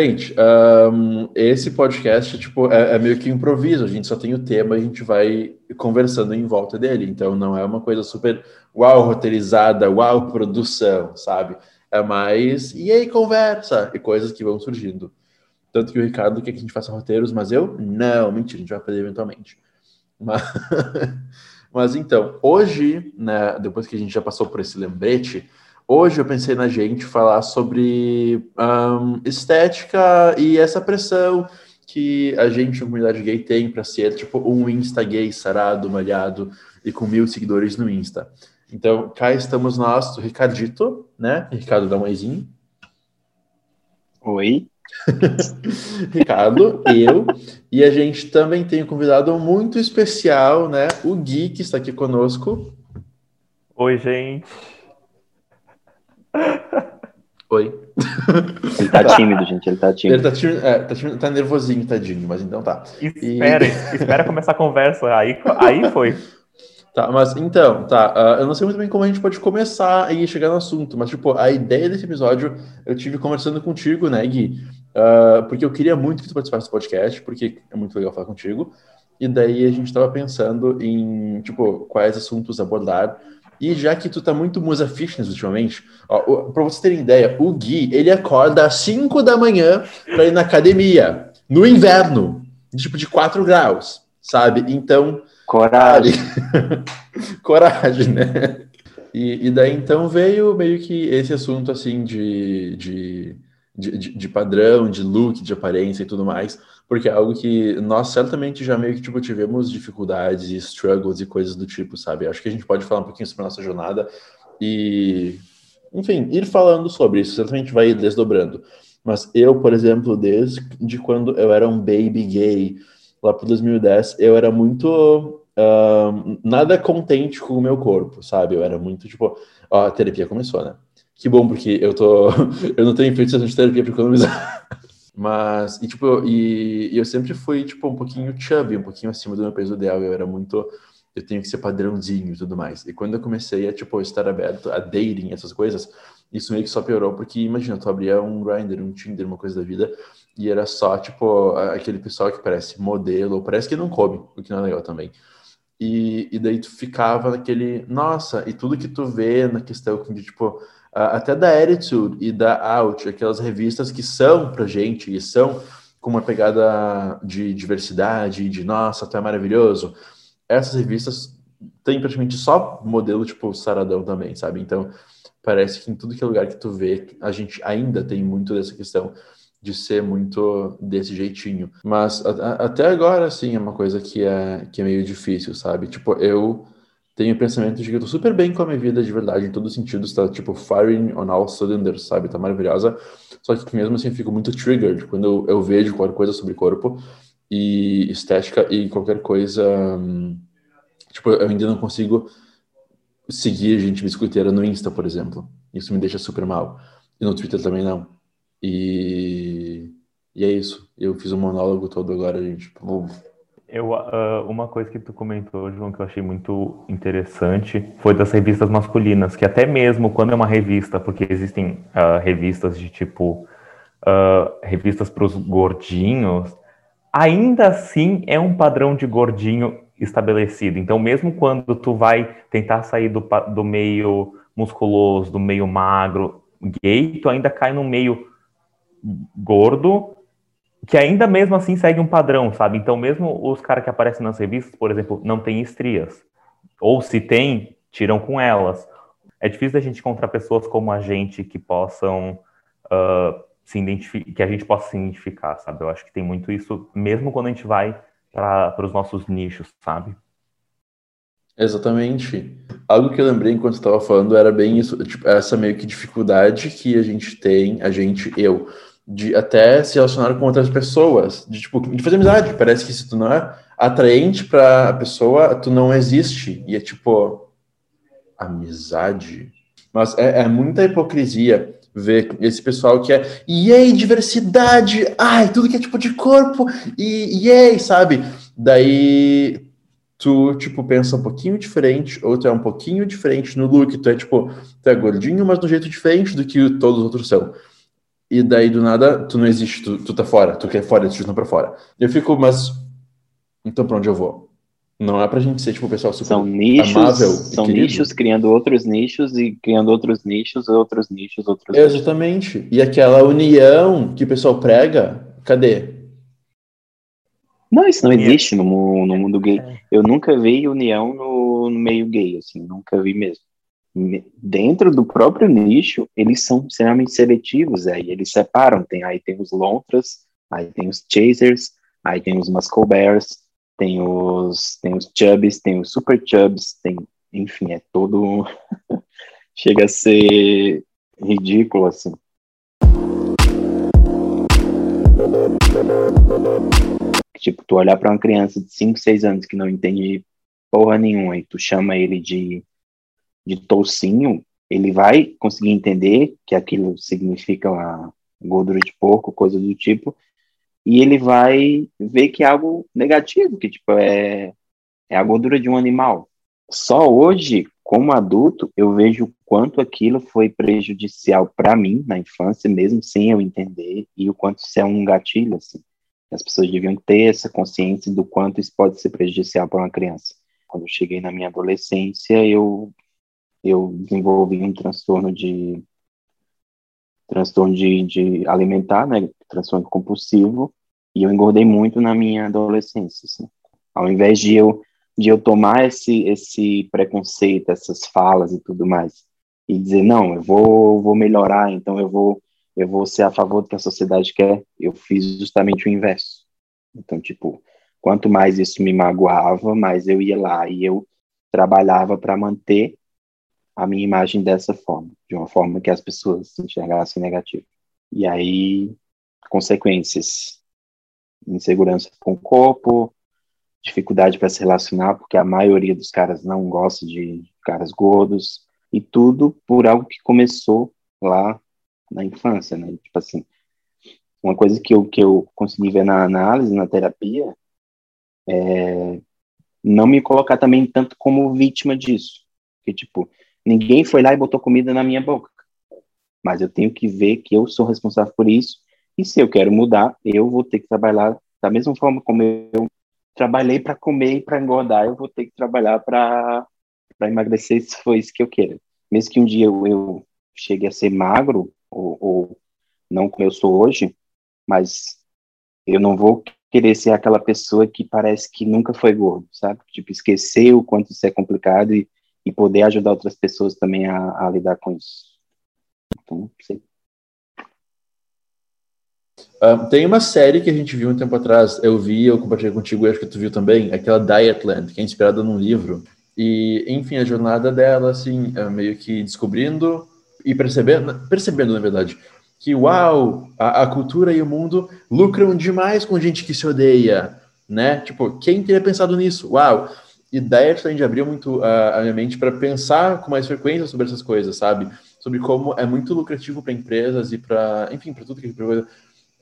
Gente, um, esse podcast tipo, é, é, meio que improviso, a gente só tem o tema e a gente vai conversando em volta dele. Então não é uma coisa super uau, roteirizada, uau, produção, sabe? É mais e aí, conversa, e coisas que vão surgindo. Tanto que o Ricardo quer que a gente faça roteiros, mas eu não, mentira, a gente vai fazer eventualmente. Mas, mas então, hoje, né, depois que a gente já passou por esse lembrete, Hoje eu pensei na gente falar sobre um, estética e essa pressão que a gente, a comunidade gay, tem para ser tipo um Insta gay sarado, malhado e com mil seguidores no Insta. Então, cá estamos nós, o Ricardito, né? Ricardo, dá um oizinho. Oi. Ricardo, eu, e a gente também tem um convidado muito especial, né? O Gui, que está aqui conosco. Oi, gente. Oi. Ele tá tímido, gente, ele tá tímido. Ele tá, tímido, é, tá, tímido, tá nervosinho, tadinho, mas então tá. Espera, e... espera começar a conversa, aí, aí foi. Tá, mas então, tá, uh, eu não sei muito bem como a gente pode começar e chegar no assunto, mas tipo, a ideia desse episódio eu tive conversando contigo, né, Gui? Uh, porque eu queria muito que tu participasse do podcast, porque é muito legal falar contigo, e daí a gente tava pensando em, tipo, quais assuntos abordar, e já que tu tá muito musa fitness ultimamente, ó, pra vocês terem ideia, o Gui, ele acorda às 5 da manhã pra ir na academia, no inverno, tipo de 4 graus, sabe? Então. Coragem. Coragem, né? E, e, daí então veio meio que esse assunto assim de, de, de, de padrão, de look, de aparência e tudo mais porque é algo que nós certamente já meio que tipo, tivemos dificuldades, struggles e coisas do tipo, sabe? Acho que a gente pode falar um pouquinho sobre a nossa jornada e, enfim, ir falando sobre isso, certamente vai desdobrando. Mas eu, por exemplo, desde quando eu era um baby gay, lá para 2010, eu era muito uh, nada contente com o meu corpo, sabe? Eu era muito tipo, ó, a terapia começou, né? Que bom, porque eu tô. eu não tenho feito sessão de terapia para economizar. Mas, e tipo, e, e, eu sempre fui, tipo, um pouquinho chubby, um pouquinho acima do meu peso ideal. Eu era muito, eu tenho que ser padrãozinho e tudo mais. E quando eu comecei a, tipo, estar aberto a dating, essas coisas, isso meio que só piorou, porque imagina, tu abria um Grindr, um Tinder, uma coisa da vida, e era só, tipo, aquele pessoal que parece modelo, ou parece que não come, o que não é legal também. E, e daí tu ficava naquele, nossa, e tudo que tu vê na questão de, tipo, até da Attitude e da Out, aquelas revistas que são pra gente e são com uma pegada de diversidade, de nossa, tu é maravilhoso. Essas revistas têm praticamente só modelo tipo saradão também, sabe? Então, parece que em tudo que é lugar que tu vê, a gente ainda tem muito dessa questão de ser muito desse jeitinho. Mas a, a, até agora, assim, é uma coisa que é, que é meio difícil, sabe? Tipo, eu tenho o pensamento de que eu tô super bem com a minha vida de verdade, em todos os sentidos, tá tipo firing on all cylinders, sabe? Tá maravilhosa. Só que mesmo assim eu fico muito triggered quando eu, eu vejo qualquer coisa sobre corpo e estética e qualquer coisa. Tipo, eu ainda não consigo seguir gente biscoiteira no Insta, por exemplo. Isso me deixa super mal. E no Twitter também não. E, e é isso. Eu fiz um monólogo todo agora, gente. Tipo, eu, uh, uma coisa que tu comentou, João, que eu achei muito interessante, foi das revistas masculinas, que até mesmo quando é uma revista, porque existem uh, revistas de tipo, uh, revistas para os gordinhos, ainda assim é um padrão de gordinho estabelecido. Então, mesmo quando tu vai tentar sair do, do meio musculoso, do meio magro, gay, tu ainda cai no meio gordo, que ainda mesmo assim segue um padrão, sabe? Então, mesmo os caras que aparecem nas revistas, por exemplo, não têm estrias. Ou se tem, tiram com elas. É difícil a gente encontrar pessoas como a gente que possam uh, se identificar, que a gente possa se identificar, sabe? Eu acho que tem muito isso, mesmo quando a gente vai para os nossos nichos, sabe? Exatamente. Algo que eu lembrei enquanto estava falando era bem isso, tipo, essa meio que dificuldade que a gente tem, a gente, eu, de até se relacionar com outras pessoas, de tipo, de fazer amizade. Parece que se tu não é atraente para a pessoa, tu não existe. E é tipo amizade. Mas é, é muita hipocrisia ver esse pessoal que é yay, diversidade, ai, tudo que é tipo de corpo, e yay, sabe? Daí tu, tipo, pensa um pouquinho diferente, ou tu é um pouquinho diferente no look, tu é, tipo, tu é gordinho, mas de um jeito diferente do que todos os outros são. E daí do nada tu não existe, tu, tu tá fora, tu quer fora, tu não pra fora. Eu fico, mas então pra onde eu vou? Não é pra gente ser tipo o pessoal super São nichos, amável. são nichos criando outros nichos e criando outros nichos, outros nichos, outros nichos. Exatamente. E aquela união que o pessoal prega, cadê? Não, isso não existe no, no mundo gay. É. Eu nunca vi união no, no meio gay, assim, nunca vi mesmo. Dentro do próprio nicho, eles são extremamente seletivos, aí eles separam, tem, aí tem os lontras, aí tem os chasers, aí tem os muscle bears, tem os, tem os chubbies, tem os super chubs, tem, enfim, é todo, chega a ser ridículo, assim. Tipo, tu olhar para uma criança de 5, 6 anos que não entende porra nenhuma e tu chama ele de, de toucinho, ele vai conseguir entender que aquilo significa uma gordura de porco, coisa do tipo, e ele vai ver que é algo negativo, que tipo é, é a gordura de um animal. Só hoje, como adulto, eu vejo o quanto aquilo foi prejudicial para mim na infância, mesmo sem eu entender, e o quanto isso é um gatilho, assim. As pessoas deviam ter essa consciência do quanto isso pode ser prejudicial para uma criança. Quando eu cheguei na minha adolescência, eu eu desenvolvi um transtorno de transtorno de, de alimentar, né, transtorno compulsivo, e eu engordei muito na minha adolescência. Assim. Ao invés de eu de eu tomar esse esse preconceito, essas falas e tudo mais, e dizer não, eu vou vou melhorar, então eu vou eu vou ser a favor do que a sociedade quer, eu fiz justamente o inverso. Então, tipo, quanto mais isso me magoava, mais eu ia lá e eu trabalhava para manter a minha imagem dessa forma, de uma forma que as pessoas se enxergassem negativo. E aí, consequências, insegurança com o corpo, dificuldade para se relacionar, porque a maioria dos caras não gosta de caras gordos, e tudo por algo que começou lá na infância, né? Tipo assim, uma coisa que eu, que eu consegui ver na análise, na terapia, é não me colocar também tanto como vítima disso. Que, tipo, ninguém foi lá e botou comida na minha boca. Mas eu tenho que ver que eu sou responsável por isso, e se eu quero mudar, eu vou ter que trabalhar da mesma forma como eu trabalhei para comer e para engordar, eu vou ter que trabalhar para emagrecer se for isso que eu quero. Mesmo que um dia eu, eu chegue a ser magro, ou, ou não como eu sou hoje, mas eu não vou querer ser aquela pessoa que parece que nunca foi gordo, sabe? Tipo, esquecer o quanto isso é complicado e, e poder ajudar outras pessoas também a, a lidar com isso. Então, não sei. Ah, tem uma série que a gente viu um tempo atrás, eu vi, eu compartilhei contigo, acho que tu viu também, aquela Dietland, que é inspirada num livro. E, enfim, a jornada dela, assim, é meio que descobrindo e percebendo, percebendo, na verdade, que, uau, a, a cultura e o mundo lucram demais com gente que se odeia, né? Tipo, quem teria pensado nisso? Uau! E Dietland abriu muito a, a minha mente para pensar com mais frequência sobre essas coisas, sabe? Sobre como é muito lucrativo para empresas e para, enfim, para tudo que coisa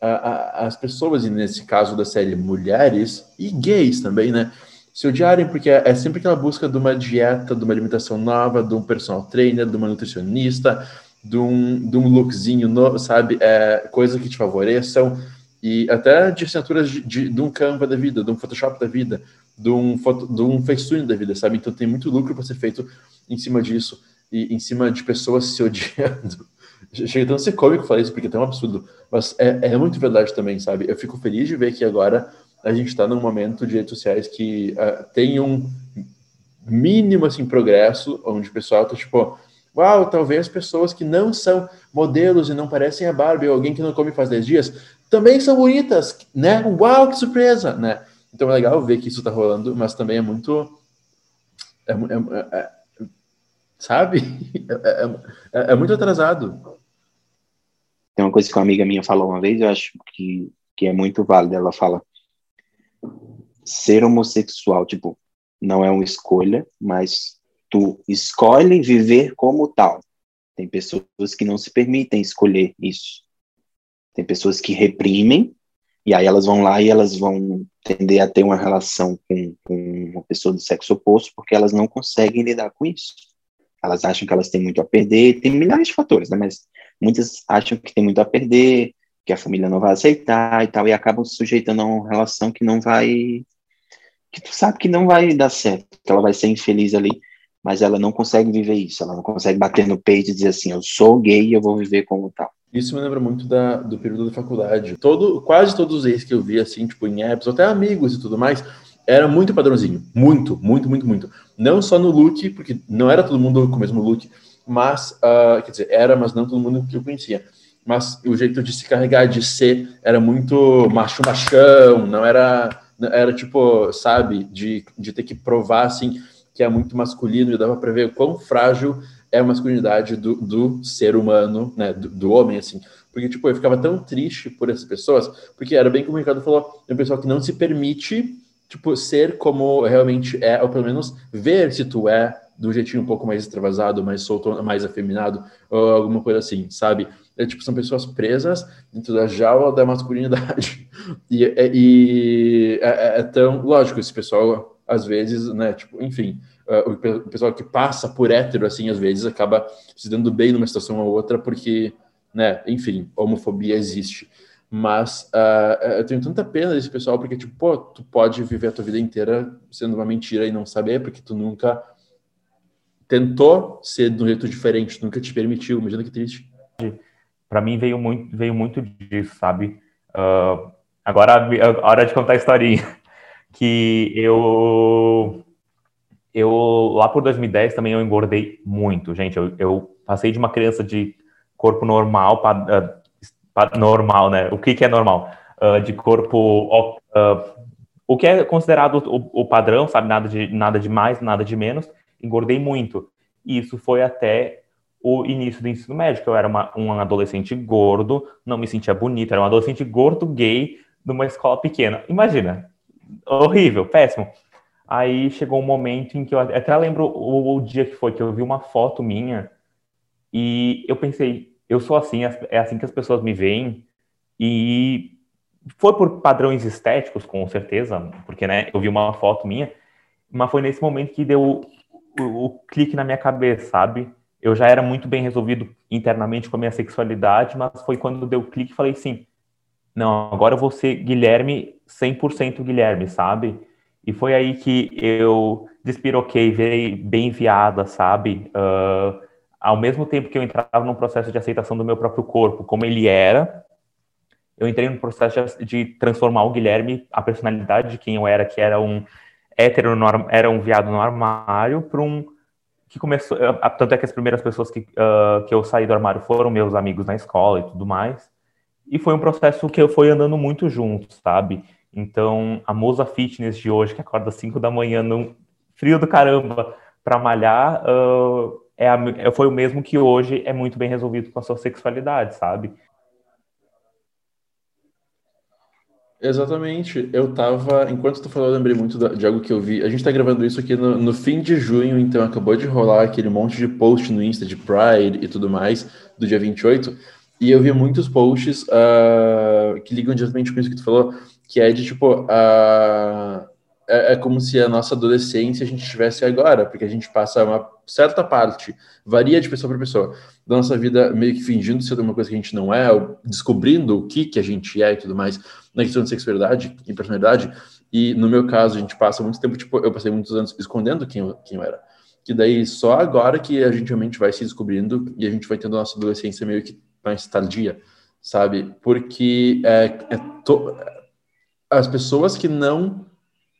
as pessoas, e nesse caso da série mulheres e gays também, né? Se odiarem, porque é sempre aquela busca de uma dieta, de uma alimentação nova, de um personal trainer, de uma nutricionista, de um, de um lookzinho novo, sabe? É, coisa que te favoreçam. E até de assinaturas de, de, de um Canva da vida, de um Photoshop da vida, de um, foto, de um Facetune da vida, sabe? Então tem muito lucro para ser feito em cima disso e em cima de pessoas se odiando. Chega tanto a ser cômico falar isso, porque é tão absurdo. Mas é, é muito verdade também, sabe? Eu fico feliz de ver que agora a gente está num momento de redes sociais que uh, tem um mínimo, assim, progresso, onde o pessoal tá tipo, uau, talvez pessoas que não são modelos e não parecem a Barbie ou alguém que não come faz 10 dias, também são bonitas, né? Uau, que surpresa, né? Então é legal ver que isso tá rolando, mas também é muito... É, é, é, sabe? É, é, muito atrasado. Tem uma coisa que uma amiga minha falou uma vez, eu acho que, que é muito válido. Ela fala: ser homossexual, tipo, não é uma escolha, mas tu escolhe viver como tal. Tem pessoas que não se permitem escolher isso. Tem pessoas que reprimem, e aí elas vão lá e elas vão tender a ter uma relação com, com uma pessoa do sexo oposto, porque elas não conseguem lidar com isso. elas acham que elas têm muito a perder, tem milhares de fatores, né? Mas muitas acham que tem muito a perder, que a família não vai aceitar e tal, e acabam se sujeitando a uma relação que não vai. que tu sabe que não vai dar certo, que ela vai ser infeliz ali, mas ela não consegue viver isso, ela não consegue bater no peito e dizer assim: eu sou gay e eu vou viver como tal. Isso me lembra muito da, do período da faculdade. Todo, quase todos os ex que eu vi, assim, tipo, em apps, até amigos e tudo mais, era muito padrãozinho. Muito, muito, muito, muito. Não só no look, porque não era todo mundo com o mesmo look, mas, uh, quer dizer, era, mas não todo mundo que eu conhecia. Mas o jeito de se carregar, de ser, era muito macho machão, não era, era tipo, sabe, de, de ter que provar, assim, que é muito masculino, e dava para ver quão frágil é a masculinidade do, do ser humano, né, do, do, homem, assim. Porque, tipo, eu ficava tão triste por essas pessoas, porque era bem como o Ricardo falou, é um pessoal que não se permite tipo, ser como realmente é, ou pelo menos ver se tu é do jeitinho um pouco mais extravasado, mais solto, mais afeminado, ou alguma coisa assim, sabe? É, tipo, são pessoas presas dentro da jaula da masculinidade. E, é, e é, é, é, tão lógico, esse pessoal, às vezes, né, tipo, enfim, uh, o pessoal que passa por hétero, assim, às vezes acaba se dando bem numa situação ou outra, porque, né, enfim, homofobia existe. Mas uh, eu tenho tanta pena desse pessoal, porque, tipo, pô, tu pode viver a tua vida inteira sendo uma mentira e não saber, porque tu nunca tentou ser de um jeito diferente, nunca te permitiu. Imagina que triste. Para mim veio muito, veio muito disso, sabe? Uh, agora a hora de contar a historinha. Que eu, eu, lá por 2010 também eu engordei muito, gente. Eu, eu passei de uma criança de corpo normal para normal, né? O que, que é normal? Uh, de corpo. Uh, o que é considerado o, o, padrão, sabe? Nada de, nada de mais, nada de menos. Engordei muito. E isso foi até o início do ensino médio. Eu era uma, um adolescente gordo, não me sentia bonito, era um adolescente gordo gay numa escola pequena. Imagina, horrível, péssimo. Aí chegou um momento em que eu até lembro o, o, dia que foi que eu vi uma foto minha e eu pensei, eu sou assim, é assim que as pessoas me veem, e foi por padrões estéticos, com certeza, porque né, eu vi uma foto minha, mas foi nesse momento que deu o, o, clique na minha cabeça, sabe? Eu já era muito bem resolvido internamente com a minha sexualidade, mas foi quando deu o clique e falei assim, não, agora eu vou ser Guilherme 100% Guilherme, sabe? E foi aí que eu despiroquei, virei bem enviada, sabe? Uh, ao mesmo tempo que eu entrava num processo de aceitação do meu próprio corpo, como ele era, eu entrei no processo de transformar o Guilherme, a personalidade de quem eu era, que era um hétero, era um viado no armário, para um que começou, tanto é que as primeiras pessoas que, uh, que eu saí do armário foram meus amigos na escola e tudo mais, e foi um processo que eu fui andando muito junto, sabe? Então, a moça fitness de hoje, que acorda às 5 da manhã, no frio do caramba, para malhar, uh, é a, é, foi o mesmo que hoje é muito bem resolvido com a sua sexualidade, sabe? Exatamente. Eu tava. Enquanto tu falou, eu lembrei muito de algo que eu vi. A gente tá gravando isso aqui no, no, fim de junho, então acabou de rolar aquele monte de post no Insta de Pride e tudo mais, do dia 28. E eu vi muitos posts uh, que ligam diretamente com isso que tu falou, que é de tipo. Uh, é, é, como se a nossa adolescência a gente tivesse agora, porque a gente passa uma certa parte, varia de pessoa para pessoa, da nossa vida meio que fingindo ser uma coisa que a gente não é, descobrindo o que, que a gente é e tudo mais, na questão de sexualidade e personalidade. E no meu caso, a gente passa muito tempo, tipo, eu passei muitos anos escondendo quem eu, quem eu era. Que daí só agora que a gente realmente vai se descobrindo e a gente vai tendo a nossa adolescência meio que mais tardia, sabe? Porque é, é to... as pessoas que não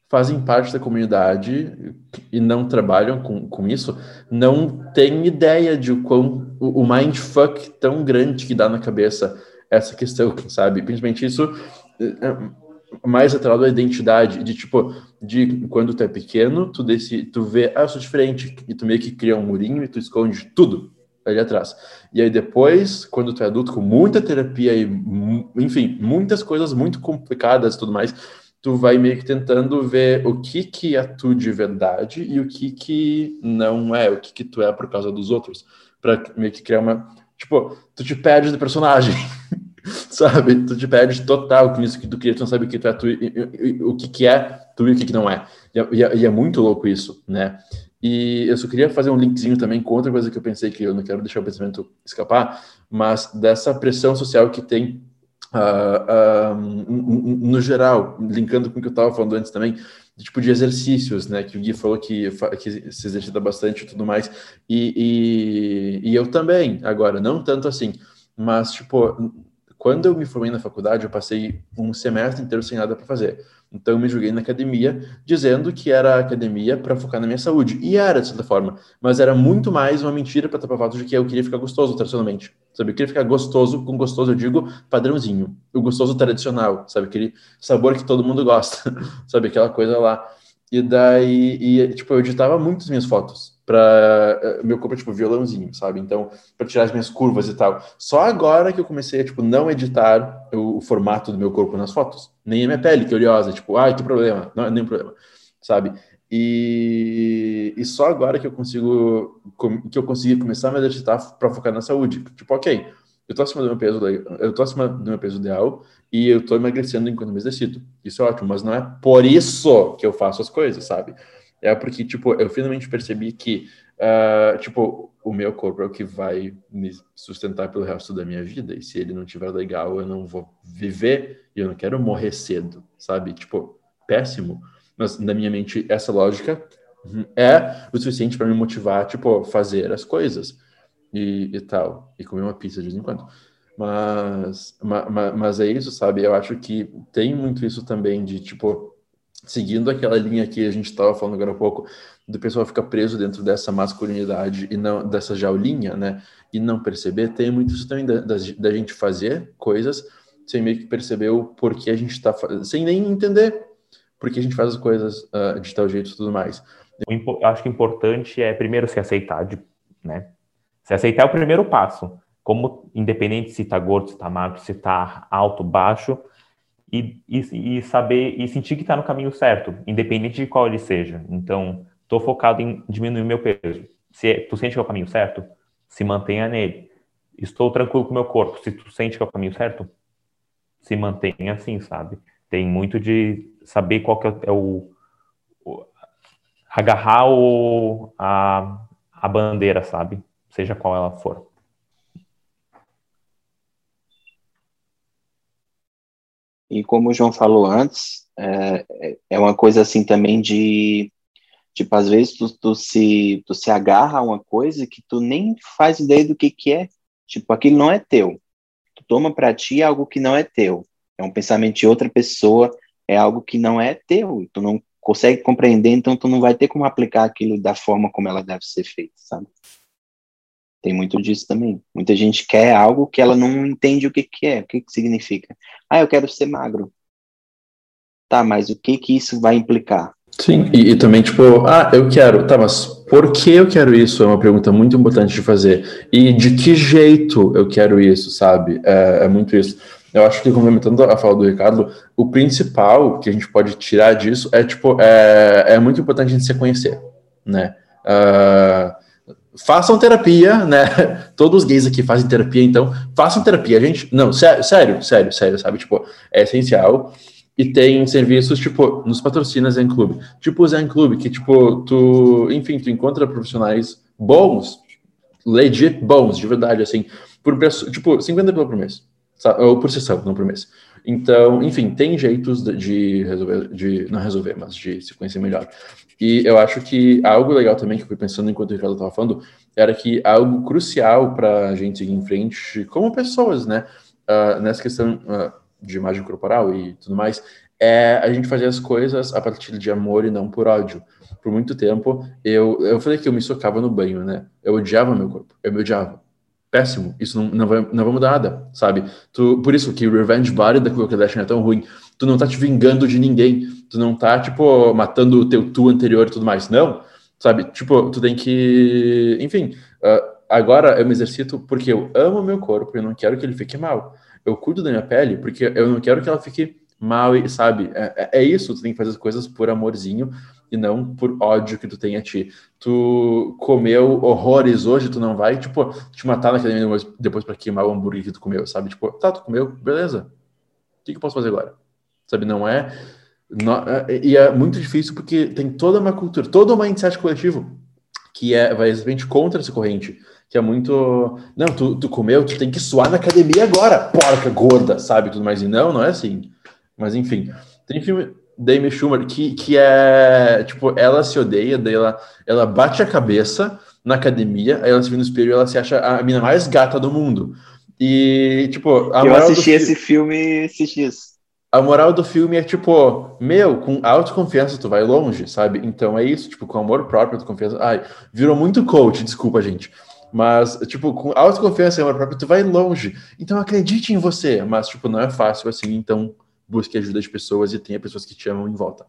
fazem parte da comunidade e não trabalham com, com isso, não têm ideia de o quão o, o mindfuck tão grande que dá na cabeça essa questão, sabe? Principalmente isso é, mais atrelado à identidade, de tipo, de quando tu é pequeno, tu, desse, tu vê, ah, eu sou diferente, e tu meio que cria um murinho e tu esconde tudo ali atrás. E aí depois, quando tu é adulto, com muita terapia e, enfim, muitas coisas muito complicadas e tudo mais, tu vai meio que tentando ver o que que é tu de verdade e o que que não é, o que que tu é por causa dos outros, para meio que criar uma, tipo, tu te perde do personagem, sabe? Tu te perde total com isso que tu queria, tu não sabe o que tu é tu, e, e, e, o que que é tu e o que que não é. E, é, e é muito louco isso, né? E eu só queria fazer um linkzinho também com outra coisa que eu pensei que eu não quero deixar o pensamento escapar, mas dessa pressão social que tem uh, uh, no geral, linkando com o que eu estava falando antes também, tipo de exercícios, né? Que o Gui falou que, que se exercita bastante e tudo mais. E, e, e eu também, agora, não tanto assim, mas tipo, quando eu me formei na faculdade, eu passei um semestre inteiro sem nada para fazer. Então eu me joguei na academia, dizendo que era academia para focar na minha saúde. E era, de certa forma. Mas era muito mais uma mentira para tapar fato de que eu queria ficar gostoso tradicionalmente. Sabe? Eu queria ficar gostoso, com gostoso eu digo padrãozinho. O gostoso tradicional, sabe? Aquele sabor que todo mundo gosta. sabe? Aquela coisa lá. E daí, e, tipo, eu editava muitas minhas fotos para eh, meu corpo é tipo violãozinho, sabe? Então, para tirar as minhas curvas e tal. Só agora que eu comecei a tipo não editar o, o, formato do meu corpo nas fotos, nem a minha pele que é oleosa, tipo, ai, que problema, não é nenhum problema, sabe? E, e só agora que eu consigo que eu consegui começar a me exercitar para focar na saúde. Tipo, OK, eu tô acima do meu peso, eu tô acima do meu peso ideal e eu tô emagrecendo enquanto me exercito. Isso é ótimo, mas não é por isso que eu faço as coisas, sabe? É porque, tipo, eu finalmente percebi que, uh, tipo, o meu corpo é o que vai me sustentar pelo resto da minha vida. E se ele não tiver legal, eu não vou viver e eu não quero morrer cedo, sabe? Tipo, péssimo. Mas na minha mente, essa lógica é o suficiente para me motivar, tipo, fazer as coisas e, e tal. E comer uma pizza de vez em quando. Mas, mas, mas é isso, sabe? Eu acho que tem muito isso também de, tipo, seguindo aquela linha que a gente estava falando agora há pouco, do pessoal ficar preso dentro dessa masculinidade e não dessa jaulinha, né? E não perceber, tem muito isso também da, da, da gente fazer coisas sem meio que perceber o porquê a gente está sem nem entender porque a gente faz as coisas uh, de tal jeito e tudo mais. Eu acho que o importante é primeiro se aceitar, de, né? Se aceitar é o primeiro passo. Como, independente se está gordo, se está magro, se está alto, baixo, e, e, e saber e sentir que está no caminho certo, independente de qual ele seja. Então, estou focado em diminuir meu peso. Se é, tu sente que é o caminho certo, se mantenha nele. Estou tranquilo com o meu corpo. Se tu sente que é o caminho certo, se mantenha assim, sabe? Tem muito de saber qual que é o, o agarrar o, a, a bandeira, sabe? Seja qual ela for. E como o João falou antes, é, é uma coisa assim também de, tipo, às vezes tu, tu, se, tu se agarra a uma coisa que tu nem faz ideia do que que é. Tipo, aquilo não é teu. Tu toma para ti algo que não é teu. É um pensamento de outra pessoa, é algo que não é teu. Tu não consegue compreender, então tu não vai ter como aplicar aquilo da forma como ela deve ser feita, sabe? Tem muito disso também. Muita gente quer algo que ela não entende o que, que é, o que, que significa. Ah, eu quero ser magro. Tá, mas o que que isso vai implicar? Sim, e, e, também, tipo, ah, eu quero, tá, mas por que eu quero isso? É uma pergunta muito importante de fazer. E de que jeito eu quero isso, sabe? É, é muito isso. Eu acho que, complementando a fala do Ricardo, o principal que a gente pode tirar disso é, tipo, é, é muito importante a gente se conhecer, né? Uh, façam terapia, né? Todos os gays aqui fazem terapia, então façam terapia, gente. Não, sério, sério, sério, sério, sabe? Tipo, é essencial. E tem serviços, tipo, nos patrocina Zen Club. Tipo o Zen Club, que, tipo, tu, enfim, tu encontra profissionais bons, legit bons, de verdade, assim, por preço, tipo, 50 pila por mês. Sabe? Ou por sessão, não por mês. Então, enfim, tem jeitos de resolver, de não resolver, mas de se conhecer melhor. E eu acho que algo legal também que eu fui pensando enquanto o Ricardo estava falando era que algo crucial para a gente seguir em frente como pessoas, né? Uh, nessa questão uh, de imagem corporal e tudo mais, é a gente fazer as coisas a partir de amor e não por ódio. Por muito tempo, eu, eu falei que eu me socava no banho, né? Eu odiava meu corpo, eu me odiava. Péssimo, isso não, não, vai, não vai mudar nada, sabe? Tu, por isso que Revenge Body da Kardashian é tão ruim. Tu não tá te vingando de ninguém tu não tá, tipo, matando o teu tu anterior e tudo mais. Não, sabe? Tipo, tu tem que. Enfim, uh, agora eu me exercito porque eu amo meu corpo eu não quero que ele fique mal. Eu cuido da minha pele porque eu não quero que ela fique mal, e sabe? É, é, é isso, tu tem que fazer as coisas por amorzinho e não por ódio que tu tem a ti. Tu comeu horrores hoje, tu não vai, tipo, te matar naquele depois para queimar o hambúrguer que tu comeu, sabe? Tipo, tá, tu comeu, beleza. O que, que eu posso fazer agora? Sabe, não é, e é muito difícil porque tem toda uma cultura, todo um mindset coletivo que é, vai exatamente contra essa corrente, que é muito. Não, tu, tu comeu, tu tem que suar na academia agora, porca gorda, sabe? Tudo mais. E não, não é assim. Mas enfim, tem filme da Amy Schumer que, que é tipo, ela se odeia, daí ela, ela bate a cabeça na academia, aí ela se vê no espelho e ela se acha a mina mais gata do mundo. E, tipo, a Eu assisti esse filme esses dias. A moral do filme é tipo, meu, com autoconfiança tu vai longe, sabe? Então é isso, tipo, com amor próprio, autoconfiança. Ai, virou muito coach, desculpa, gente. Mas, tipo, com autoconfiança e amor próprio, tu vai longe. Então acredite em você. Mas, tipo, não é fácil assim, então busque ajuda de pessoas e tenha pessoas que te amam em volta.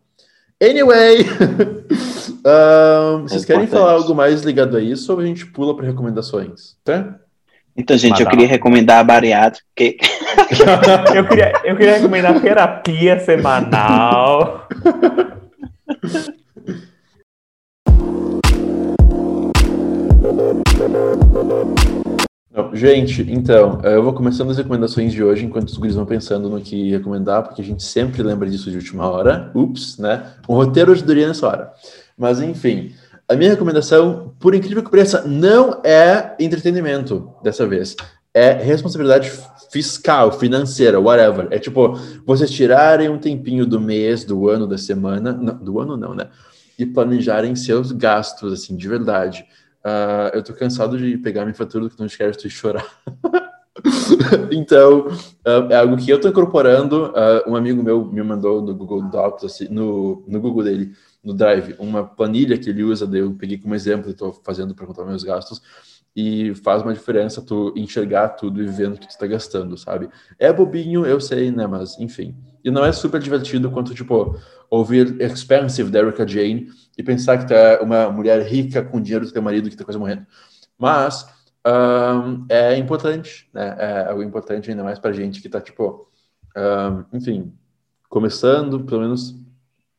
Anyway, um, vocês querem falar algo mais ligado a isso ou a gente pula para recomendações? Tá? Então, gente, eu queria recomendar a bariátrica, porque... eu, queria, eu queria recomendar terapia semanal. Não, gente, então, eu vou começando as recomendações de hoje, enquanto os guris vão pensando no que recomendar, porque a gente sempre lembra disso de última hora. Ups, né? Um roteiro ajudaria nessa hora. Mas, enfim, a minha recomendação, por incrível que pareça, não é entretenimento dessa vez. É responsabilidade fiscal, financeira, whatever. É tipo, vocês tirarem um tempinho do mês, do ano, da semana, não, do ano não, né? E planejarem seus gastos, assim, de verdade. Uh, eu tô cansado de pegar minha fatura do cartão de crédito e chorar. então, uh, é algo que eu tô incorporando. Uh, um amigo meu me mandou no Google Docs, assim, no, no Google dele, no Drive uma planilha que ele usa, eu peguei como exemplo e estou fazendo para contar meus gastos, e faz uma diferença tu enxergar tudo e vendo o que tu está gastando, sabe? É bobinho, eu sei, né, mas enfim. E não é super divertido quanto, tipo, ouvir Expensive da Jane e pensar que tu é uma mulher rica com dinheiro do teu marido que tá quase morrendo. Mas um, é importante, né? É algo importante ainda mais pra gente que tá, tipo, um, enfim, começando, pelo menos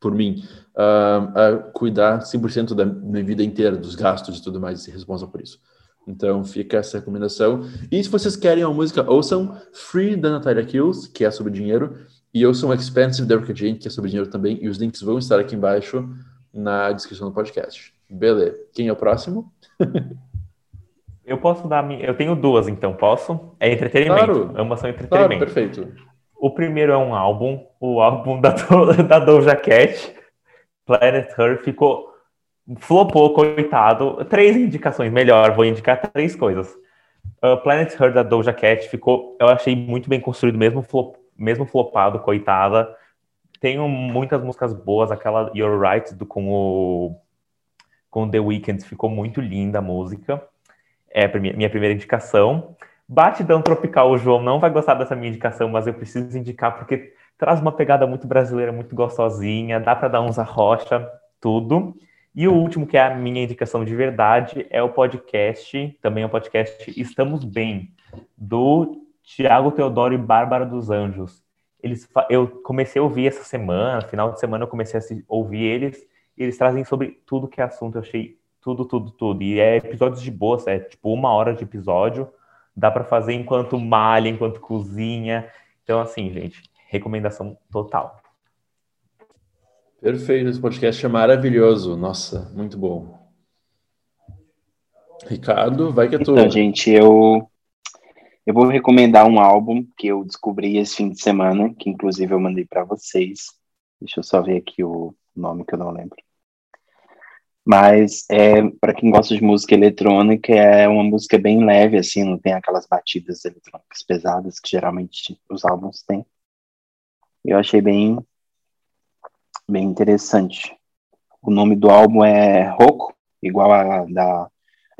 por mim, uh, a cuidar 100% da minha vida inteira, dos gastos e tudo mais, e ser responsável por isso. Então fica essa recomendação. E se vocês querem uma música, ouçam Free da Natalia Kills, que é sobre dinheiro, e ouçam Expensive da Erica Jane, que é sobre dinheiro também, e os links vão estar aqui embaixo na descrição do podcast. Beleza. Quem é o próximo? eu posso dar minha... Eu tenho duas, então, posso? É entretenimento. Claro. Ambas são entretenimento. Claro, perfeito. O primeiro é um álbum, o álbum da, Do... da Doja Cat, Planet Earth ficou flopou, coitado. Três indicações, melhor, vou indicar três coisas. Uh, Planet Earth da Doja Cat ficou, eu achei muito bem construído, mesmo, flop, mesmo flopado, coitada. Tem muitas músicas boas, aquela You're Right do, com o com The Weeknd, ficou muito linda a música. É a minha primeira indicação. Batidão Tropical, o João não vai gostar dessa minha indicação, mas eu preciso indicar porque traz uma pegada muito brasileira, muito gostosinha, dá para dar uns arrocha, tudo. E o último, que é a minha indicação de verdade, é o podcast, também é o podcast Estamos Bem, do Tiago Teodoro e Bárbara dos Anjos. Eles, eu comecei a ouvir essa semana, final de semana eu comecei a ouvir eles, e eles trazem sobre tudo que é assunto, eu achei tudo, tudo, tudo. E é episódios de boa, é tipo uma hora de episódio, dá para fazer enquanto malha, enquanto cozinha. Então, assim, gente, recomendação total. Perfeito, esse podcast é maravilhoso. Nossa, muito bom. Ricardo, vai que é tu. Então, gente, eu eu vou recomendar um álbum que eu descobri esse fim de semana, que inclusive eu mandei para vocês. Deixa eu só ver aqui o nome que eu não lembro. Mas é para quem gosta de música eletrônica, é uma música bem leve assim, não tem aquelas batidas eletrônicas pesadas que geralmente os álbuns têm. Eu achei bem, bem interessante. O nome do álbum é Rocco, igual a da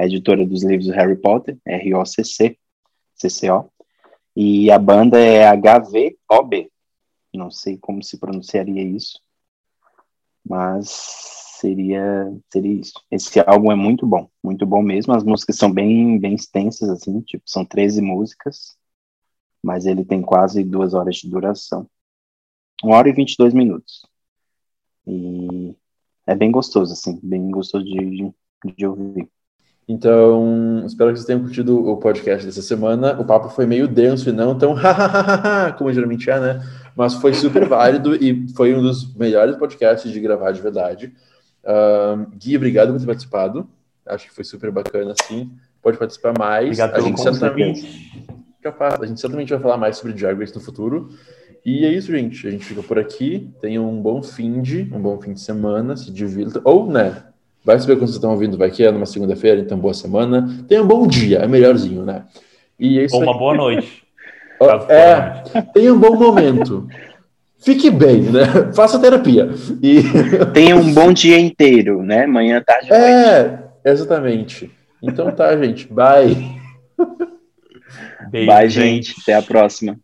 a editora dos livros do Harry Potter, R-O-C-C, C-C-O. E a banda é HVOB. Não sei como se pronunciaria isso, mas seria seria isso. Esse álbum é muito bom, muito bom mesmo. As músicas são bem bem extensas assim, tipo são 13 músicas, mas ele tem quase duas horas de duração. Uma hora e 22 minutos. E é bem gostoso, assim, bem gostoso de, de ouvir. Então, espero que vocês tenham curtido o podcast dessa semana. O papo foi meio denso e não tão como geralmente é, né? Mas foi super válido e foi um dos melhores podcasts de gravar de verdade. Uh, Gui, obrigado por ter participado. Acho que foi super bacana, assim. Pode participar mais. Obrigado a gente certamente capaz, a gente certamente vai falar mais sobre Race no futuro. E é isso, gente. A gente fica por aqui. Tenham um bom fim de, um bom fim de semana, se divirtam. Ou, né? Vai saber quando vocês estão ouvindo, vai que é numa segunda-feira, então boa semana. Tenham um bom dia, é melhorzinho, né? E é isso Ou uma boa noite. For É, tenha um bom momento. Fique bem, né? Faça terapia. E Tenha um bom dia inteiro, né? Manhã, tarde, noite. é, exatamente. Então tá, gente. Bye. Beijo, Bye, gente. Até a próxima.